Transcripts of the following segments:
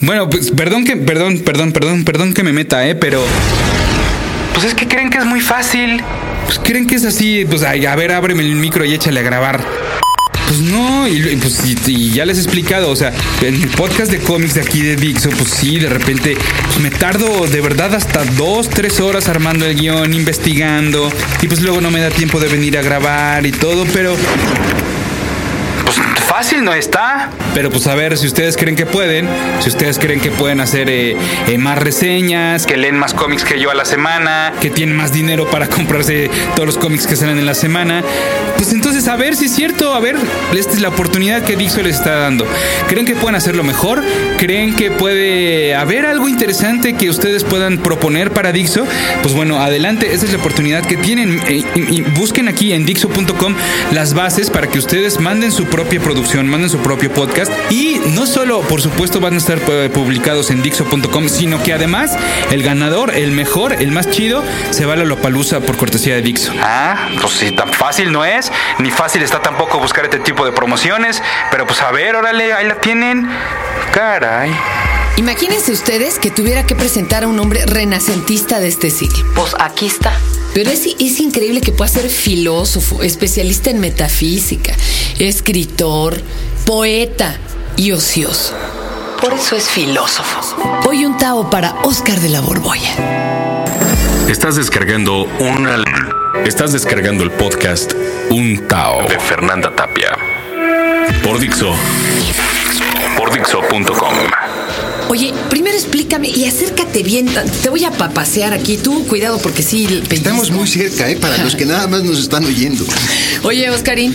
Bueno, pues perdón que, perdón, perdón, perdón, perdón que me meta, eh, pero. Pues es que creen que es muy fácil. Pues creen que es así, pues ay, a ver, ábreme el micro y échale a grabar. Pues no, y, pues, y, ya les he explicado, o sea, en el podcast de cómics de aquí de Dixo, pues sí, de repente pues me tardo de verdad hasta dos, tres horas armando el guion, investigando, y pues luego no me da tiempo de venir a grabar y todo, pero fácil no está. Pero pues a ver, si ustedes creen que pueden, si ustedes creen que pueden hacer eh, eh, más reseñas, que leen más cómics que yo a la semana, que tienen más dinero para comprarse todos los cómics que salen en la semana, pues entonces a ver si es cierto, a ver, esta es la oportunidad que Dixo les está dando. ¿Creen que pueden hacerlo mejor? ¿Creen que puede haber algo interesante que ustedes puedan proponer para Dixo? Pues bueno, adelante, esa es la oportunidad que tienen. Eh, y busquen aquí en Dixo.com las bases para que ustedes manden su propia producción manden su propio podcast y no solo, por supuesto, van a estar eh, publicados en Dixo.com, sino que además el ganador, el mejor, el más chido, se va a la Lopalusa por cortesía de Dixo. Ah, pues sí, tan fácil no es, ni fácil está tampoco buscar este tipo de promociones, pero pues a ver, órale, ahí la tienen. Caray. Imagínense ustedes que tuviera que presentar a un hombre renacentista de este siglo. Pues aquí está. Pero es, es, increíble que pueda ser filósofo, especialista en metafísica, escritor, poeta y ocioso. Por eso es filósofo. Hoy un Tao para Oscar de la Borbolla. Estás descargando una... Estás descargando el podcast Un Tao de Fernanda Tapia. Por Dixo. Por Dixo.com. Oye, primero explícame y acércate bien. Te voy a papasear aquí. Tú, cuidado, porque sí. Estamos muy cerca, ¿eh? Para los que nada más nos están oyendo. Oye, Oscarín,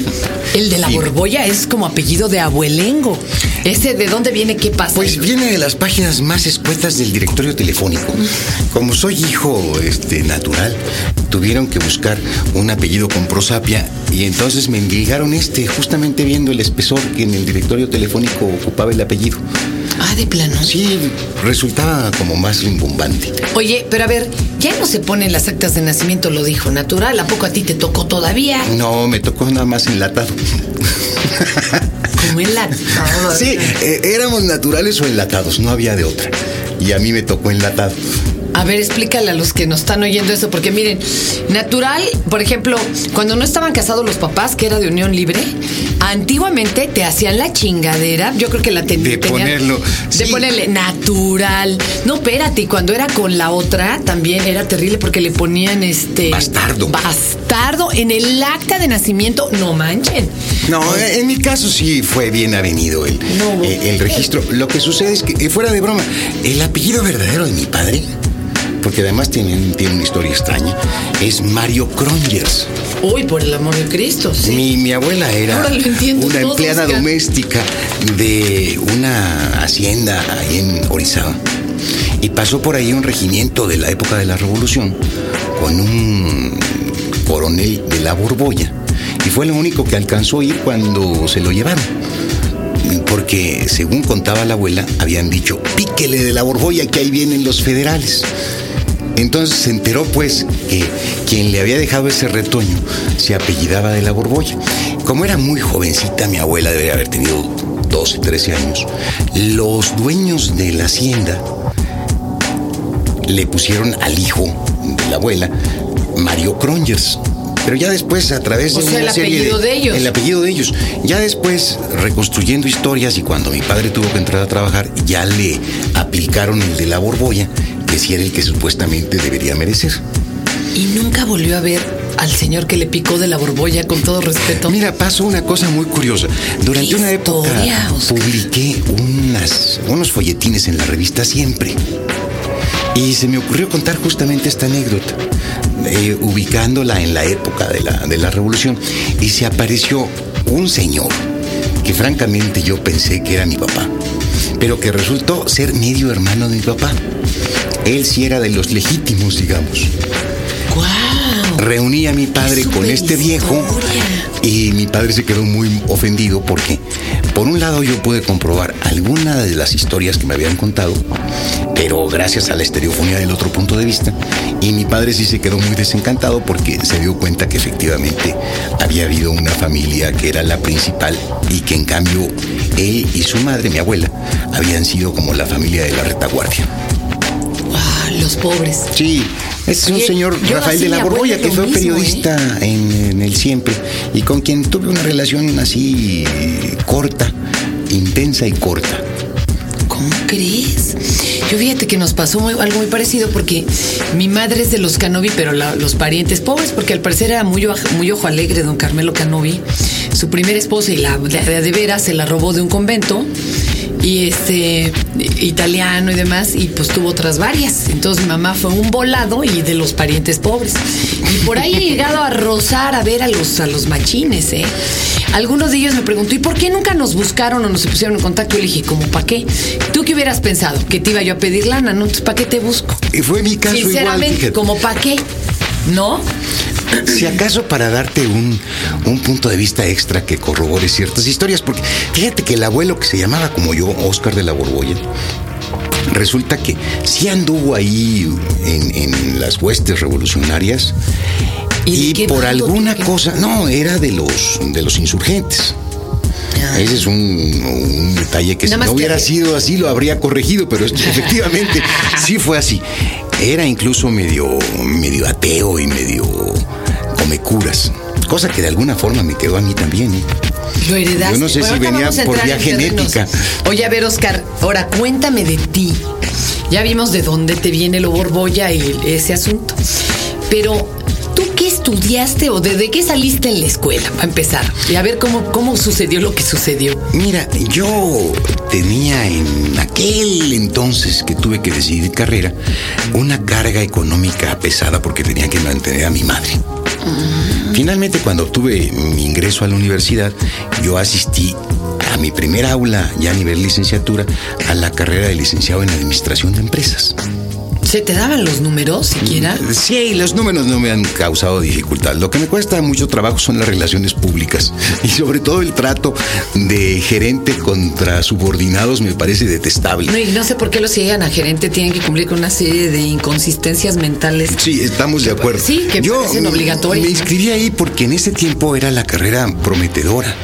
el de la borbolla es como apellido de abuelengo. ¿Ese de dónde viene? ¿Qué pasa? Pues viene de las páginas más escuetas del directorio telefónico. Como soy hijo este, natural, tuvieron que buscar un apellido con prosapia y entonces me endilgaron este, justamente viendo el espesor que en el directorio telefónico ocupaba el apellido. Ah, de plano. Sí, resultaba como más rimbombante. Oye, pero a ver, ya no se ponen las actas de nacimiento, lo dijo natural. ¿A poco a ti te tocó todavía? No, me tocó nada más enlatado. ¿Cómo enlatado? Sí, eh, éramos naturales o enlatados, no había de otra. Y a mí me tocó enlatado. A ver, explícale a los que nos están oyendo eso, porque miren, natural, por ejemplo, cuando no estaban casados los papás, que era de unión libre, antiguamente te hacían la chingadera, yo creo que la tenían. De ponerlo. De ponerle natural. No, espérate, y cuando era con la otra, también era terrible porque le ponían este. Bastardo. Bastardo en el acta de nacimiento, no manchen. No, en mi caso sí fue bien avenido el, eh, el registro. Lo que sucede es que, eh, fuera de broma, el apellido verdadero de mi padre porque además tiene, tiene una historia extraña, es Mario Crongers. Uy, por el amor de Cristo, sí. Mi, mi abuela era una empleada doméstica de una hacienda ahí en Orizaba. Y pasó por ahí un regimiento de la época de la Revolución con un coronel de la Borbolla. Y fue lo único que alcanzó a ir cuando se lo llevaron porque según contaba la abuela, habían dicho, píquele de la borbolla que ahí vienen los federales. Entonces se enteró pues que quien le había dejado ese retoño se apellidaba de la Borbolla. Como era muy jovencita, mi abuela debería haber tenido 12, 13 años, los dueños de la hacienda le pusieron al hijo de la abuela Mario Crongers. Pero ya después, a través de una el apellido de, ellos. El apellido de ellos. Ya después, reconstruyendo historias y cuando mi padre tuvo que entrar a trabajar, ya le aplicaron el de la borbolla si era el que supuestamente debería merecer. Y nunca volvió a ver al señor que le picó de la borbolla con todo respeto. Mira, pasó una cosa muy curiosa. Durante una época publiqué unas, unos folletines en la revista Siempre. Y se me ocurrió contar justamente esta anécdota, eh, ubicándola en la época de la, de la revolución. Y se apareció un señor que francamente yo pensé que era mi papá, pero que resultó ser medio hermano de mi papá. Él sí era de los legítimos, digamos. Reuní a mi padre Qué con este viejo y mi padre se quedó muy ofendido porque, por un lado, yo pude comprobar alguna de las historias que me habían contado, pero gracias a la estereofonía del otro punto de vista, y mi padre sí se quedó muy desencantado porque se dio cuenta que efectivamente había habido una familia que era la principal y que en cambio él y su madre, mi abuela, habían sido como la familia de la retaguardia. Wow, los pobres. Sí, es un señor Rafael de la Borbolla que fue mismo, periodista en, en el siempre y con quien tuve una relación así corta, intensa y corta. ¿Cómo crees? Yo fíjate que nos pasó muy- algo muy parecido porque mi madre es de los Canovi, pero la- los parientes pobres, porque al parecer era muy, oj- muy ojo alegre don Carmelo Canovi. Su primera esposa y la de, de veras se la robó de un convento y este italiano y demás y pues tuvo otras varias. Entonces mi mamá fue un volado y de los parientes pobres. Y por ahí he llegado a rozar a ver a los a los machines, ¿eh? Algunos de ellos me preguntó, ¿y por qué nunca nos buscaron o nos pusieron en contacto? Y le dije, ¿cómo para qué? ¿Tú qué hubieras pensado? Que te iba yo a pedir lana, ¿no? ¿para qué te busco? Y fue mi caso igual, Sinceramente, fíjate. ¿como para qué? ¿No? Si acaso para darte un, un punto de vista extra que corrobore ciertas historias, porque fíjate que el abuelo que se llamaba como yo, Oscar de la Borbolla, resulta que sí anduvo ahí en, en las huestes revolucionarias ¿Y y, por alguna cosa, no, era de los, de los insurgentes. Ese es un, un detalle que si no que- hubiera sido así lo habría corregido, pero efectivamente sí fue así. Era incluso medio, medio ateo y medio come curas, cosa que de alguna forma me quedó a mí también. ¿eh? Lo heredaste. Yo no sé si venía por vía genética. Oye, a ver, Oscar, ahora cuéntame de ti. Ya vimos de dónde te viene lo borbolla y ese asunto. Pero, ¿tú qué estudiaste o de, de qué saliste en la escuela? Para empezar. Y a ver cómo, cómo sucedió lo que sucedió. Mira, yo tenía en aquel entonces que tuve que decidir carrera una carga económica pesada porque tenía que mantener a mi madre. Finalmente, cuando obtuve mi ingreso a la universidad, yo asistí a mi primer aula, ya a nivel licenciatura, a la carrera de licenciado en Administración de Empresas. ¿Se te daban los números siquiera? Sí, los números no me han causado dificultad. Lo que me cuesta mucho trabajo son las relaciones públicas y sobre todo el trato de gerente contra subordinados me parece detestable. No, y no sé por qué los que llegan a gerente tienen que cumplir con una serie de inconsistencias mentales. Sí, estamos de acuerdo. Sí, que parecen me- obligatorias. Me inscribí ahí porque en ese tiempo era la carrera prometedora.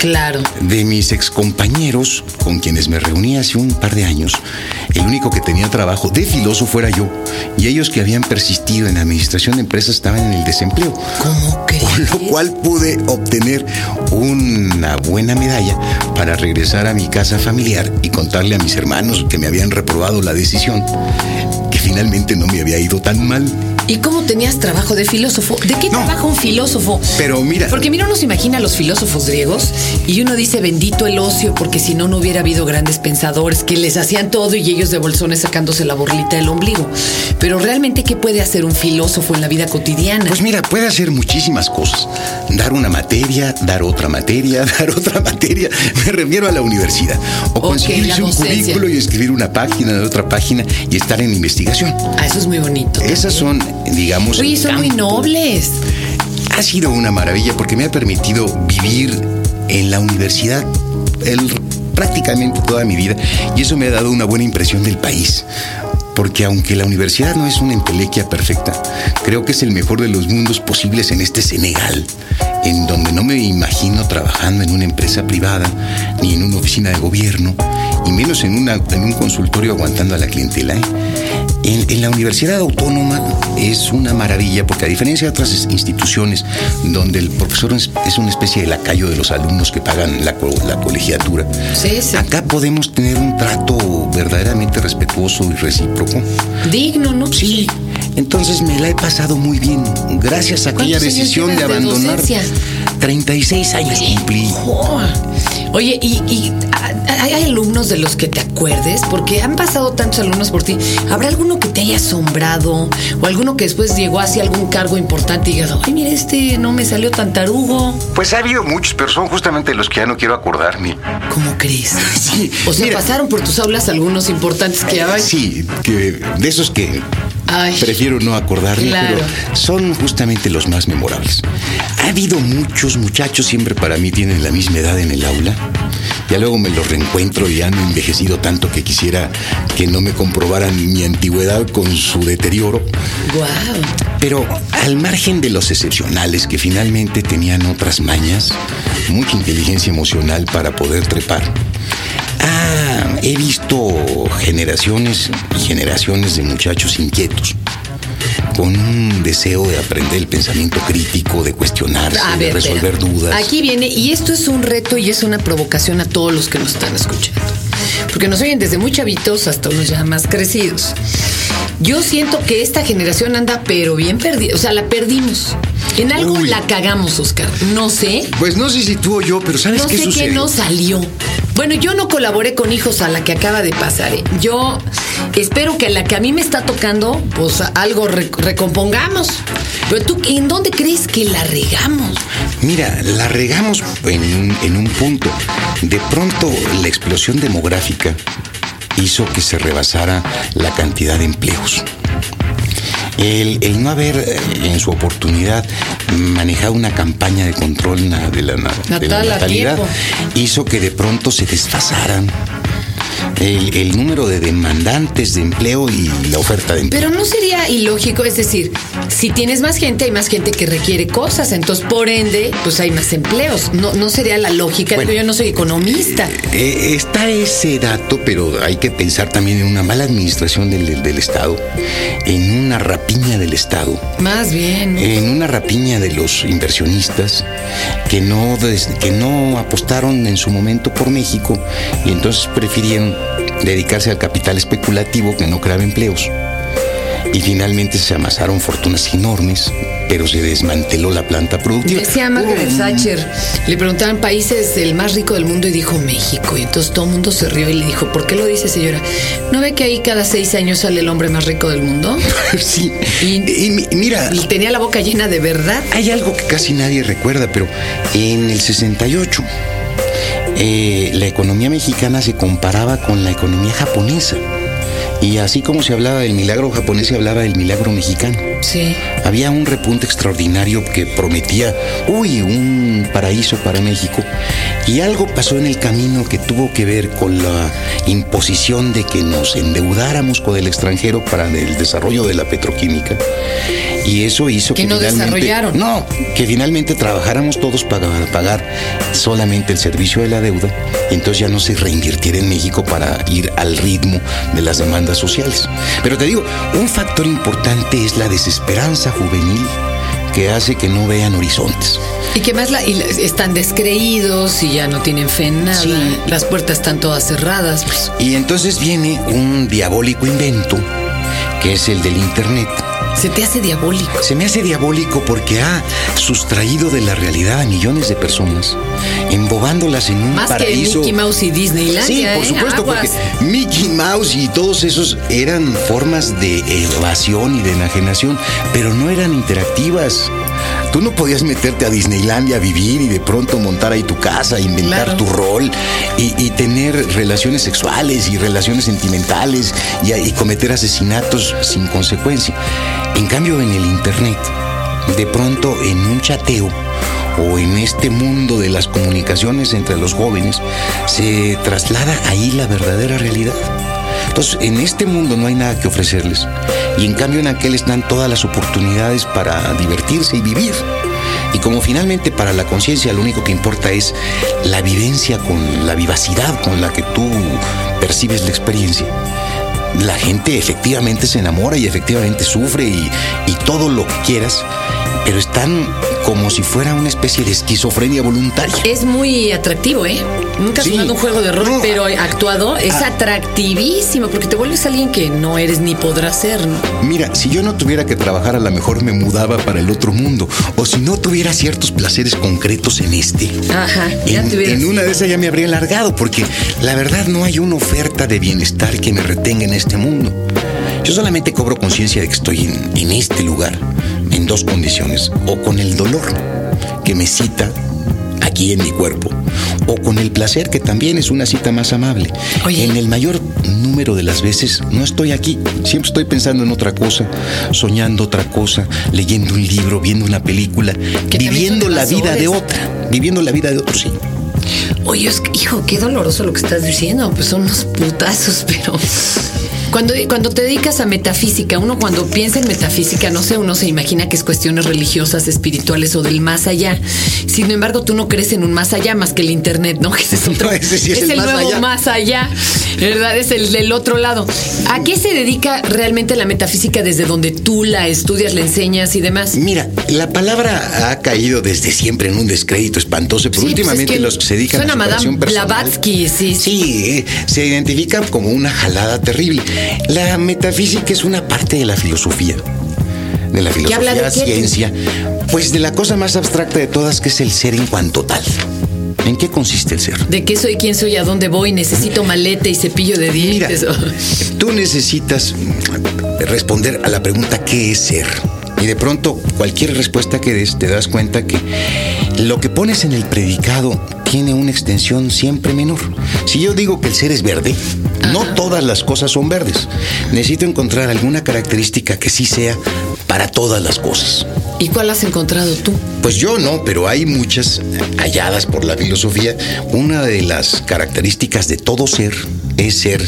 Claro. De mis excompañeros con quienes me reuní hace un par de años, el único que tenía trabajo de filósofo era yo, y ellos que habían persistido en administración de empresas estaban en el desempleo. ¿Cómo crees? Con lo cual pude obtener una buena medalla para regresar a mi casa familiar y contarle a mis hermanos que me habían reprobado la decisión, que finalmente no me había ido tan mal. ¿Y cómo tenías trabajo de filósofo? ¿De qué No. trabaja un filósofo? Pero mira- Porque mira, uno se imagina a los filósofos griegos y uno dice bendito el ocio, porque si no, no hubiera habido grandes pensadores que les hacían todo y ellos de bolsones sacándose la borlita del ombligo. Pero realmente, ¿qué puede hacer un filósofo en la vida cotidiana? Pues mira, puede hacer muchísimas cosas. Dar una materia, dar otra materia, dar otra materia. Me refiero a la universidad. O Ok, conseguirse un docencia. currículo y escribir una página de otra página y estar en investigación. ah, eso es muy bonito. Esas son, digamos. Oye, son muy nobles. Ha sido una maravilla porque me ha permitido vivir en la universidad el- prácticamente toda mi vida y eso me ha dado una buena impresión del país. Porque aunque la universidad no es una entelequia perfecta, creo que es el mejor de los mundos posibles en este Senegal, en donde no me imagino trabajando en una empresa privada, ni en una oficina de gobierno, y menos en, una, en un consultorio aguantando a la clientela. ¿eh? En, en la Universidad Autónoma es una maravilla porque a diferencia de otras instituciones donde el profesor es, es una especie de lacayo de los alumnos que pagan la, la colegiatura, Sí, sí. acá podemos tener un trato verdaderamente respetuoso y recíproco. Digno, ¿no? Sí, entonces me la he pasado muy bien gracias a aquella ¿Cuántos años decisión de de abandonar. docencia? 36 años cumplí. Oh. Oye, ¿y, hay alumnos de los que te acuerdes? Porque han pasado tantos alumnos por ti. ¿Habrá alguno que te haya asombrado? ¿O alguno que después llegó hacia algún cargo importante y digas, ay, mira, este no me salió tan tarugo? Pues ha habido muchos, pero son justamente los que ya no quiero acordarme. ¿Cómo crees? Sí, O sea, mira. pasaron por tus aulas algunos importantes que hay. Sí, que de esos que prefiero no acordarme, pero son justamente los más memorables. Ha habido muchos muchachos, siempre para mí tienen la misma edad en el aula. Ya luego me los reencuentro y han envejecido tanto que quisiera que no me comprobaran mi antigüedad con su deterioro. Pero al margen de los excepcionales que finalmente tenían otras mañas, mucha inteligencia emocional para poder trepar. Ah, he visto generaciones y generaciones de muchachos inquietos con un deseo de aprender el pensamiento crítico, de cuestionarse, de resolver dudas. Aquí viene, y esto es un reto y es una provocación a todos los que nos están escuchando. Porque nos oyen desde muy chavitos hasta unos ya más crecidos. Yo siento que esta generación anda pero bien perdida, o sea, la perdimos. En algo la cagamos, Oscar. No sé. Pues no sé si tú o yo, pero ¿sabes qué? No sé qué no salió. Bueno, yo no colaboré con hijos a la que acaba de pasar. ¿eh? Yo espero que a la que a mí me está tocando, pues algo recompongamos. Pero tú, ¿en dónde crees que la regamos? Mira, la regamos en, en un punto. De pronto, la explosión demográfica hizo que se rebasara la cantidad de empleos. El, no haber eh, en su oportunidad manejado una campaña de control de la, de la natalidad hizo que de pronto se desfasaran el, número de demandantes de empleo y la oferta de empleo. Pero no sería ilógico, es decir, si tienes más gente, hay más gente que requiere cosas, entonces por ende, pues hay más empleos. No, no sería la lógica, yo no soy economista. Eh, eh, está ese dato, pero hay que pensar también en una mala administración del, del Estado, en una rapiña del Estado. Más bien. En una rapiña de los inversionistas que no, que no apostaron en su momento por México y entonces prefirieron dedicarse al capital especulativo que no creaba empleos. Y finalmente se amasaron fortunas enormes, pero se desmanteló la planta productiva. Decía Margaret Thatcher, le preguntaban países el más rico del mundo y dijo México. Y entonces todo el mundo se rió y le dijo, ¿por qué lo dice señora? ¿No ve que ahí cada seis años sale el hombre más rico del mundo? sí. Y, mira. Y tenía la boca llena de verdad. Hay algo que casi nadie recuerda, pero en el 68 eh, la economía mexicana se comparaba con la economía japonesa. Y así como se hablaba del milagro japonés, se hablaba del milagro mexicano. Sí. Había un repunte extraordinario que prometía, uy, un paraíso para México. Y algo pasó en el camino que tuvo que ver con la imposición de que nos endeudáramos con el extranjero para el desarrollo de la petroquímica. Y eso hizo que, que no desarrollaron. No, que finalmente trabajáramos todos para pagar solamente el servicio de la deuda. Y entonces ya no se reinvirtiera en México para ir al ritmo de las demandas sociales. Pero te digo, un factor importante es la desesperanza juvenil que hace que no vean horizontes. Y que más la, están descreídos y ya no tienen fe en nada. Las puertas están todas cerradas. Pues. Y entonces viene un diabólico invento, que es el del Internet ¿Se te hace diabólico? Se me hace diabólico porque ha sustraído de la realidad a millones de personas, embobándolas en un Más paraíso. Que Mickey Mouse y Disneyland. Sí, por ¿eh? supuesto, porque Mickey Mouse y todos esos eran formas de evasión y de enajenación, pero no eran interactivas. Tú no podías meterte a Disneylandia a vivir y de pronto montar ahí tu casa, inventar tu rol y, tener relaciones sexuales y relaciones sentimentales y, y cometer asesinatos sin consecuencia. En cambio, en el Internet, de pronto en un chateo, o en este mundo de las comunicaciones entre los jóvenes, se traslada ahí la verdadera realidad. En este mundo no hay nada que ofrecerles. Y en cambio en aquel están todas las oportunidades para divertirse y vivir. Y como finalmente para la conciencia lo único que importa es la vivencia con la vivacidad con la que tú percibes la experiencia, la gente efectivamente se enamora y efectivamente sufre y, y todo lo que quieras, pero están como si fuera una especie de esquizofrenia voluntaria. Es muy atractivo, ¿eh? Nunca has jugado un juego de rol, pero actuado es ah. atractivísimo porque te vuelves alguien que no eres ni podrás ser. ¿no? Mira, si yo no tuviera que trabajar, a lo mejor me mudaba para el otro mundo. O si no tuviera ciertos placeres concretos en este. Ajá, ya en, en una de esas ya me habría largado porque la verdad no hay una oferta de bienestar que me retenga en este mundo. Yo solamente cobro conciencia de que estoy en, en este lugar en dos condiciones. O con el dolor que me cita aquí en mi cuerpo, o con el placer que también es una cita más amable. En el mayor número de las veces no estoy aquí, siempre estoy pensando en otra cosa, soñando otra cosa, leyendo un libro, viendo una película, viviendo la vida de otra, viviendo la vida de otro, sí. Oye, hijo, qué doloroso lo que estás diciendo. Pues son unos putazos, pero cuando, cuando te dedicas a metafísica, uno cuando piensa en metafísica, no sé, uno se imagina que es cuestiones religiosas, espirituales o del más allá. Sin embargo, tú no crees en un más allá más que el Internet, ¿no? es, el, nuevo más allá, ¿verdad? Es el del otro lado. ¿A qué se dedica realmente la metafísica desde donde tú la estudias, la enseñas y demás? Mira, la palabra ha caído desde siempre en un descrédito espantoso, pero pues últimamente los que se dedican a Madame Blavatsky, sí. Sí, eh, se identifica como una jalada terrible. La metafísica es una parte de la filosofía. De la filosofía, de ciencia. Pues de la cosa más abstracta de todas, que es el ser en cuanto tal. ¿En qué consiste el ser? ¿De qué soy, quién soy, a dónde voy? Necesito maleta y cepillo de dientes. tú necesitas responder a la pregunta ¿qué es ser? Y de pronto, cualquier respuesta que des, te das cuenta que lo que pones en el predicado tiene una extensión siempre menor. Si yo digo que el ser es verde, no todas las cosas son verdes. Necesito encontrar alguna característica que sí sea para todas las cosas. ¿Y cuál has encontrado tú? Pues yo no, pero hay muchas halladas por la filosofía. Una de las características de todo ser es ser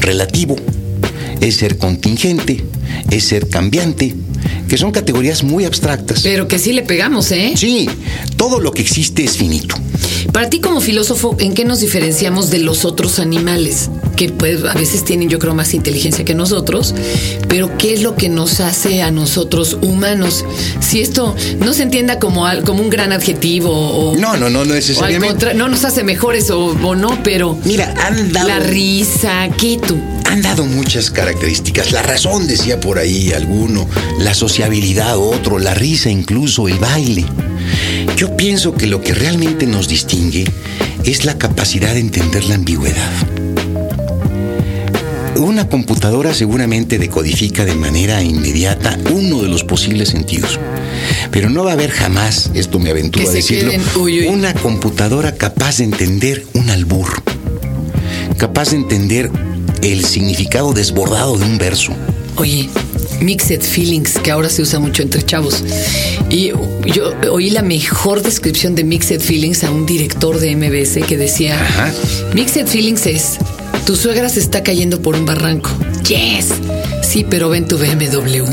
relativo, es ser contingente, es ser cambiante, que son categorías muy abstractas. Pero que sí le pegamos, ¿eh? Sí, todo lo que existe es finito. Para ti como filósofo, ¿en qué nos diferenciamos de los otros animales? Que pues a veces tienen yo creo más inteligencia que nosotros, pero ¿qué es lo que nos hace a nosotros humanos? Si esto no se entienda como, como un gran adjetivo o... No, no, no, no necesariamente. no nos hace mejores o, o, no, pero... Mira, han dado... La risa, ¿qué tú? Han dado muchas características. La razón, decía por ahí alguno, la sociabilidad otro, la risa incluso, el baile. Yo pienso que lo que realmente nos distingue es la capacidad de entender la ambigüedad. Una computadora seguramente decodifica de manera inmediata uno de los posibles sentidos. Pero no va a haber jamás, esto me aventuro a decirlo, una computadora capaz de entender un albur, capaz de entender el significado desbordado de un verso. Oye, Mixed Feelings, que ahora se usa mucho entre chavos. Y yo oí la mejor descripción de Mixed Feelings a un director de MBS que decía, Mixed Feelings es, tu suegra se está cayendo por un barranco. Yes. Sí, pero ven tu BMW.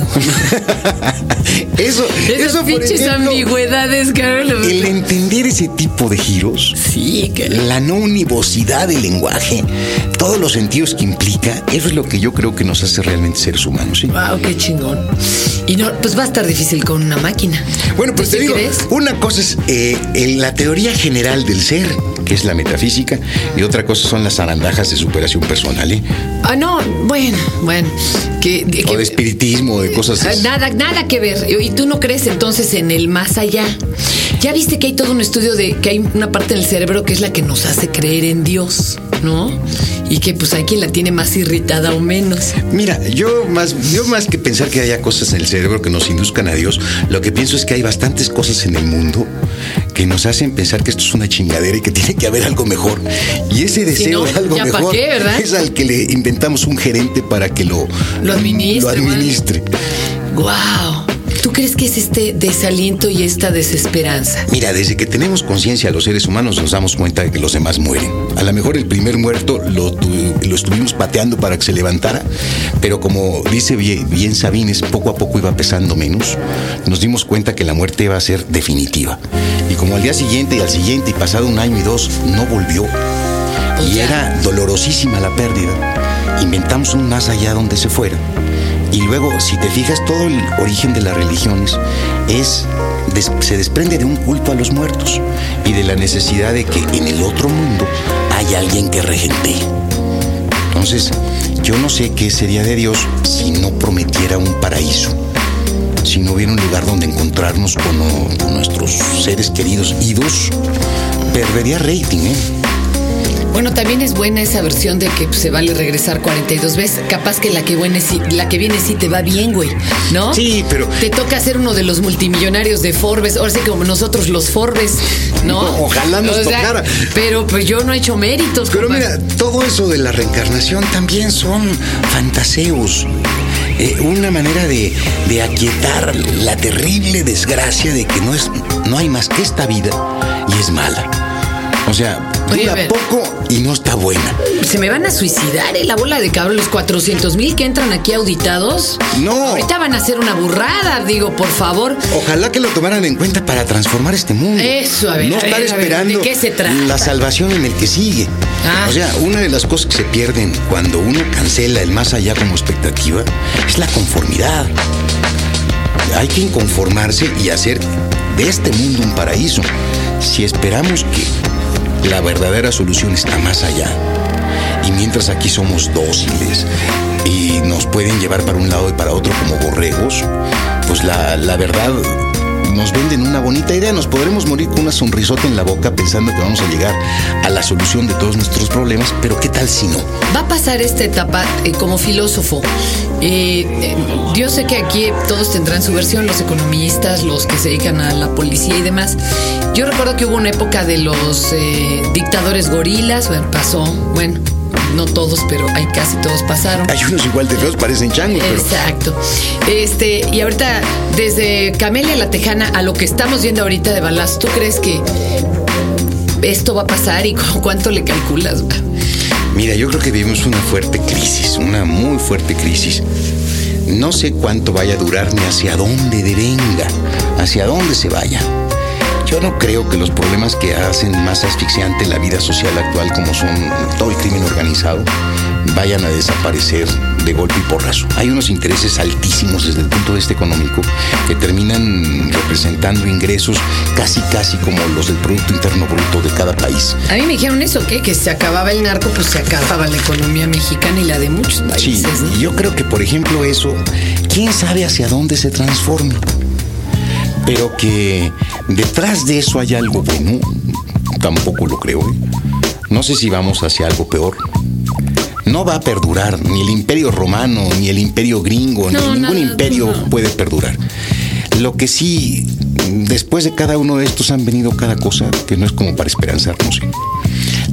eso, Esas eso pinches ambigüedades, Carlos. El entender ese tipo de giros. Sí, La no univocidad del lenguaje, todos los sentidos que implica, eso es lo que yo creo que nos hace realmente seres humanos, ¿sí? Wow, qué chingón. Y no, pues va a estar difícil con una máquina. Bueno, pues te digo, una cosa es eh, en la teoría general del ser, que es la metafísica, y otra cosa son las zarandajas de superación personal, ¿eh? Ah, no, bueno, bueno. Que, o de espiritismo, de cosas así. Nada, nada que ver. Y tú no crees entonces en el más allá. Ya viste que hay todo un estudio de que hay una parte del cerebro que es la que nos hace creer en Dios, ¿no? Y que pues hay quien la tiene más irritada o menos. Mira, yo más, yo más que pensar que haya cosas en el cerebro que nos induzcan a Dios, lo que pienso es que hay bastantes cosas en el mundo que nos hacen pensar que esto es una chingadera y que tiene que haber algo mejor. Y ese deseo de algo mejor es al que le inventamos un gerente para que lo, lo administre. Lo administre. Wow. ¿Tú crees que es este desaliento y esta desesperanza? Mira, desde que tenemos conciencia los seres humanos nos damos cuenta de que los demás mueren. A lo mejor el primer muerto lo, lo estuvimos pateando para que se levantara, pero como dice bien, bien Sabines, poco a poco iba pesando menos. Nos dimos cuenta que la muerte iba a ser definitiva. Y como al día siguiente y al siguiente y pasado un año y dos no volvió, y era dolorosísima la pérdida, inventamos un más allá donde se fuera y luego, si te fijas, todo el origen de las religiones es se desprende de un culto a los muertos y de la necesidad de que en el otro mundo hay alguien que regente. Entonces, yo no sé qué sería de Dios si no prometiera un paraíso, si no hubiera un lugar donde encontrarnos con, nuestros seres queridos idos, perdería rating, ¿eh? Bueno, también es buena esa versión de que pues, se vale regresar 42 veces. Capaz que la que, viene, sí- la que viene sí te va bien, güey, ¿no? Sí, pero- Te toca ser uno de los multimillonarios de Forbes. Ahora sí, como nosotros los Forbes, ¿no? Ojalá nos O sea, tocara. Pero pues yo no he hecho méritos. Pero compa. mira, todo eso de la reencarnación también son fantaseos. Eh, una manera de, de aquietar la terrible desgracia de que no, es, no hay más que esta vida y es mala. O sea, Oye, dura poco y no está buena. Se me van a suicidar, ¿eh? La bola de cabrón, los 400 mil que entran aquí auditados. No. Ahorita van a hacer una burrada, digo, por favor. Ojalá que lo tomaran en cuenta para transformar este mundo. Eso, a ver, No a estar ver, a ver, esperando ¿de qué se trata? la salvación en el que sigue. Ah. O sea, una de las cosas que se pierden cuando uno cancela el más allá como expectativa es la conformidad. Hay que inconformarse y hacer de este mundo un paraíso. Si esperamos que la verdadera solución está más allá, y mientras aquí somos dóciles y nos pueden llevar para un lado y para otro como borregos, pues la, la verdad nos venden una bonita idea. Nos podremos morir con una sonrisota en la boca pensando que vamos a llegar a la solución de todos nuestros problemas, pero ¿qué tal si no? Va a pasar esta etapa eh, como filósofo. Eh, eh, yo sé que aquí todos tendrán su versión, los economistas, los que se dedican a la policía y demás. Yo recuerdo que hubo una época de los eh, dictadores gorilas, bueno, pasó, bueno, no todos, pero hay casi todos pasaron. Hay unos igual de feos, parecen changos, pero Exacto. Este, y ahorita, desde Camelia la Tejana a lo que estamos viendo ahorita de Balas, ¿tú crees que esto va a pasar y cu- cuánto le calculas? Mira, yo creo que vivimos una fuerte crisis, una muy fuerte crisis. No sé cuánto vaya a durar ni hacia dónde devenga, hacia dónde se vaya. Yo no creo que los problemas que hacen más asfixiante la vida social actual, como son todo el crimen organizado, vayan a desaparecer de golpe y porrazo. Hay unos intereses altísimos desde el punto de vista económico que terminan representando ingresos casi casi como los del Producto Interno Bruto de cada país. A mí me dijeron eso, ¿qué? Que se acababa el narco, pues se acababa la economía mexicana y la de muchos Sí, países, ¿no? y yo creo que, por ejemplo, eso, quién sabe hacia dónde se transforme. Pero que detrás de eso hay algo bueno, tampoco lo creo. ¿eh? No sé si vamos hacia algo peor. No va a perdurar, ni el imperio romano, ni el imperio gringo, No, ni ningún imperio no. puede perdurar. Lo que sí, después de cada uno de estos han venido cada cosa que no es como para esperanzarnos. ¿eh?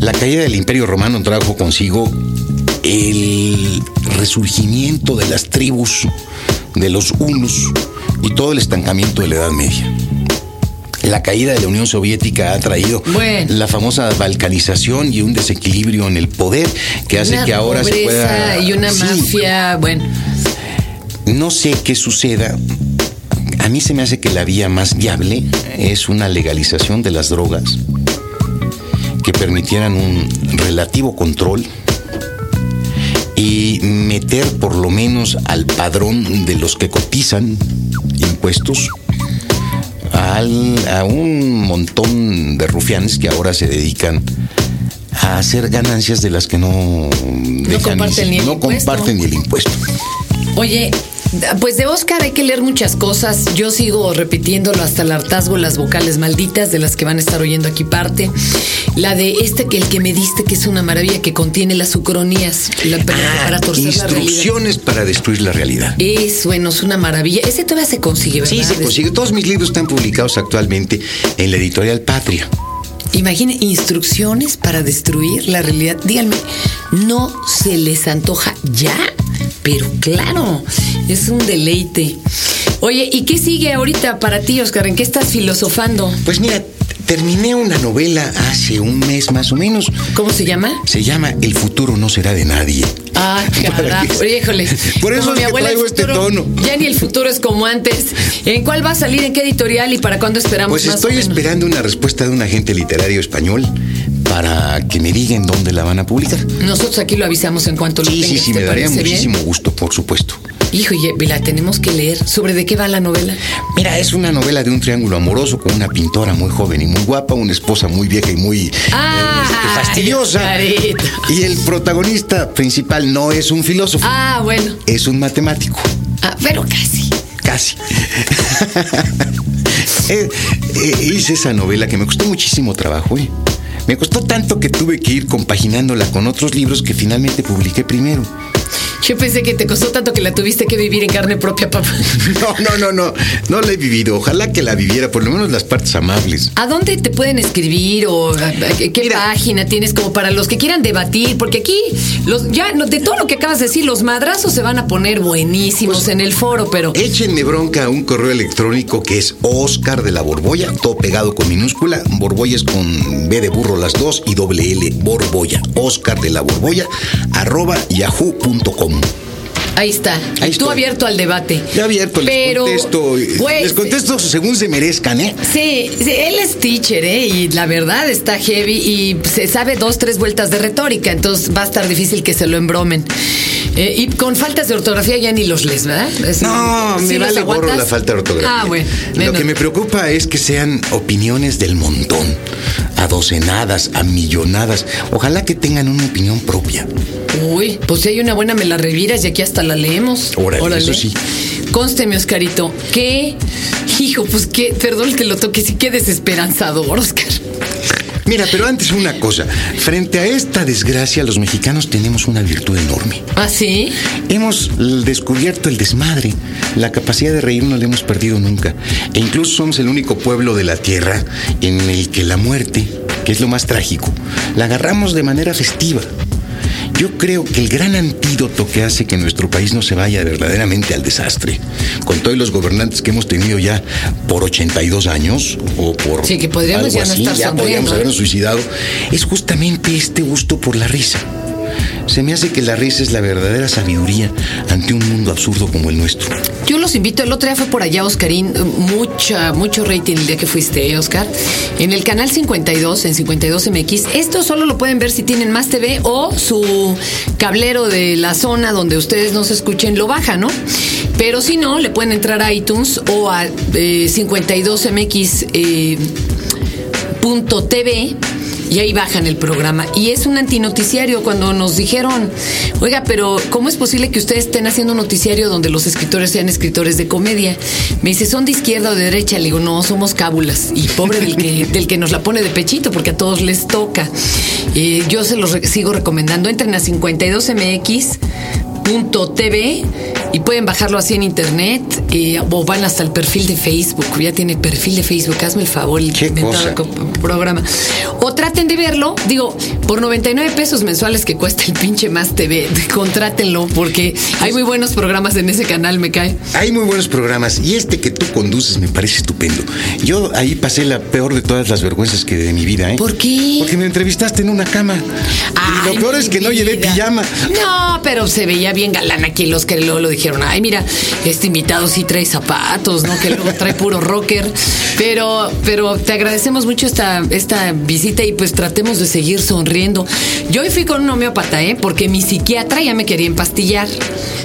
La caída del imperio romano trajo consigo el resurgimiento de las tribus, de los hunos y todo el estancamiento de la Edad Media. La caída de la Unión Soviética ha traído Bueno. la famosa balcanización y un desequilibrio en el poder que hace Una que ahora se pueda... y una Sí, mafia, bueno. no sé qué suceda. A mí se me hace que la vía más viable es una legalización de las drogas que permitieran un relativo control y meter por lo menos al padrón de los que cotizan impuestos al- a un montón de rufianes que ahora se dedican a hacer ganancias de las que no, dejan comparten ni no comparten ni el impuesto. Oye, pues de Oscar hay que leer muchas cosas. Yo sigo repitiéndolo hasta el hartazgo, las vocales malditas de las que van a estar oyendo aquí parte. La de este que el que me diste, que es una maravilla, que contiene las ucronías la, Ah, para torcer la instrucciones para destruir la realidad. Es bueno, es una maravilla. Ese todavía se consigue, ¿verdad? Sí, se consigue. Todos mis libros están publicados actualmente en la editorial Patria. Imaginen instrucciones para destruir la realidad. Díganme, ¿no se les antoja ya? Pero claro, es un deleite. Oye, ¿y qué sigue ahorita para ti, Oscar? ¿En qué estás filosofando? Pues mira, terminé una novela hace un mes más o menos. ¿Cómo se llama? Se llama El futuro no será de nadie. Ah, carajo, híjole. Por eso Como es mi que abuela, el traigo este tono. Ya ni el futuro es como antes. ¿En cuál va a salir? ¿En qué editorial? ¿Y para cuándo esperamos Pues más estoy o menos? esperando una respuesta de un agente literario español para que me digan dónde la van a publicar. Nosotros aquí lo avisamos en cuanto lo Sí, sí, tengas. sí, ¿Te me daría bien? muchísimo gusto, por supuesto. Hijo, y la tenemos que leer. ¿Sobre de qué va la novela? Mira, es una novela de un triángulo amoroso con una pintora muy joven y muy guapa, una esposa muy vieja y muy Ah, este, fastidiosa. Carita. Y el protagonista principal no es un filósofo, Ah, bueno. es un matemático. Ah, pero casi. Casi. Eh, eh, hice esa novela que me costó muchísimo trabajo, ¿eh? Me costó tanto que tuve que ir compaginándola con otros libros que finalmente publiqué primero. Yo pensé que te costó tanto que la tuviste que vivir en carne propia, papá. No, no, no, no. No la he vivido. Ojalá que la viviera, por lo menos las partes amables. ¿A dónde te pueden escribir o qué página tienes como para los que quieran debatir? Porque aquí, los, ya de todo lo que acabas de decir, los madrazos se van a poner buenísimos pues, en el foro, pero. Échenme bronca a un correo electrónico que es Oscar de la Borbolla, todo pegado con minúscula. Borbolla es con B de burro las dos y doble L, Borbolla. Oscar de la Borbolla, arroba yahoo.com. Ahí está. Ahí Tú abierto al debate. Ya abierto, les contesto. Pues, les contesto según se merezcan, ¿eh? Sí, él es teacher, ¿eh? Y la verdad está heavy y se sabe dos, tres vueltas de retórica, entonces va a estar difícil que se lo embromen. Eh, y con faltas de ortografía ya ni los lees, ¿verdad? no, me vale gorro la falta de ortografía. Ah, bueno. Lo que me preocupa es que sean opiniones del montón, a docenadas, a millonadas. Ojalá que tengan una opinión propia. Uy, pues si hay una buena me la reviras y aquí hasta la leemos. Órale, eso sí. Consteme, Oscarito, qué, hijo, pues qué, perdón que lo toque, sí, qué desesperanzador, Oscar. Mira, pero antes una cosa. Frente a esta desgracia, los mexicanos tenemos una virtud enorme. ¿Ah, sí? Hemos descubierto el desmadre. La capacidad de reír no la hemos perdido nunca. E incluso somos el único pueblo de la tierra en el que la muerte, que es lo más trágico, la agarramos de manera festiva. Yo creo que el gran antídoto que hace que nuestro país no se vaya verdaderamente al desastre, con todos los gobernantes que hemos tenido ya por 82 años o por sí, que podríamos ya no ya podríamos habernos suicidado, es justamente este gusto por la risa. Se me hace que la risa es la verdadera sabiduría ante un mundo absurdo como el nuestro. Yo los invito, el otro día fue por allá, Oscarín, mucha, mucho rating el día que fuiste, Oscar, en el canal 52, en 52MX. Esto solo lo pueden ver si tienen más TV o su cablero de la zona donde ustedes no se escuchen lo baja, ¿no? Pero si no, le pueden entrar a iTunes o a 52mx.tv eh, y ahí bajan el programa. Y es un antinoticiario cuando nos dijeron, oiga, pero ¿cómo es posible que ustedes estén haciendo un noticiario donde los escritores sean escritores de comedia? Me dice, ¿son de izquierda o de derecha? Le digo, no, somos cábulas. Y pobre del que, del que nos la pone de pechito, porque a todos les toca. Eh, yo se los sigo recomendando. Entren a 52MX TV y pueden bajarlo así en internet eh, o van hasta el perfil de Facebook. Ya tiene perfil de Facebook, hazme el favor, el programa. O traten de verlo, digo, por 99 pesos mensuales que cuesta el pinche Más TV, contrátenlo porque hay muy buenos programas en ese canal, me cae. Hay muy buenos programas y este que tú conduces me parece estupendo. Yo ahí pasé la peor de todas las vergüenzas que de mi vida, ¿eh? ¿Por qué? Porque me entrevistaste en una cama. y lo peor es que no llevé pijama. No, pero se veía bien galán aquí los que luego lo dijeron, ay, mira, este invitado sí trae zapatos, ¿no? Que luego trae puro rocker. Pero, pero te agradecemos mucho esta, esta visita y pues tratemos de seguir sonriendo. Yo hoy fui con un homeópata, ¿eh? Porque mi psiquiatra ya me quería empastillar.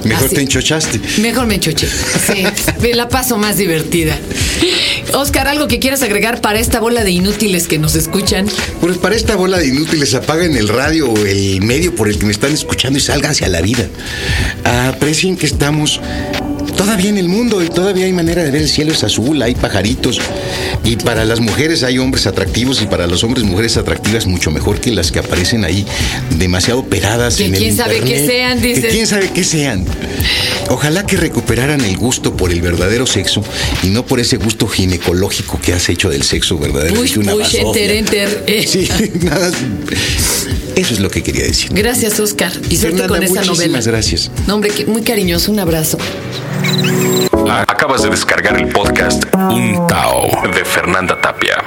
Mejor te enchochaste. Mejor me enchoché. Sí, me la paso más divertida. Oscar, ¿algo que quieras agregar para esta bola de inútiles que nos escuchan? Pues para esta bola de inútiles apaguen el radio o el medio por el que me están escuchando y sálganse a la vida. Aprecien que estamos todavía en el mundo y todavía hay manera de ver el cielo es azul, hay pajaritos. Y para las mujeres hay hombres atractivos y para los hombres mujeres atractivas mucho mejor que las que aparecen ahí demasiado operadas que en quién sabe qué sean, dice. Que quién sabe qué sean. Ojalá que recuperaran el gusto por el verdadero sexo y no por ese gusto ginecológico que has hecho del sexo verdadero. Push, una push, enter, enter. Sí, nada. Eso es lo que quería decir. Gracias, Oscar. Y suerte con esa novela. gracias. No, hombre, muy cariñoso. Un abrazo. Acabas de descargar el podcast Un Tao de Fernanda Tapia.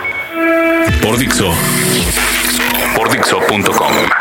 Por Dixo. Por Dixo.com.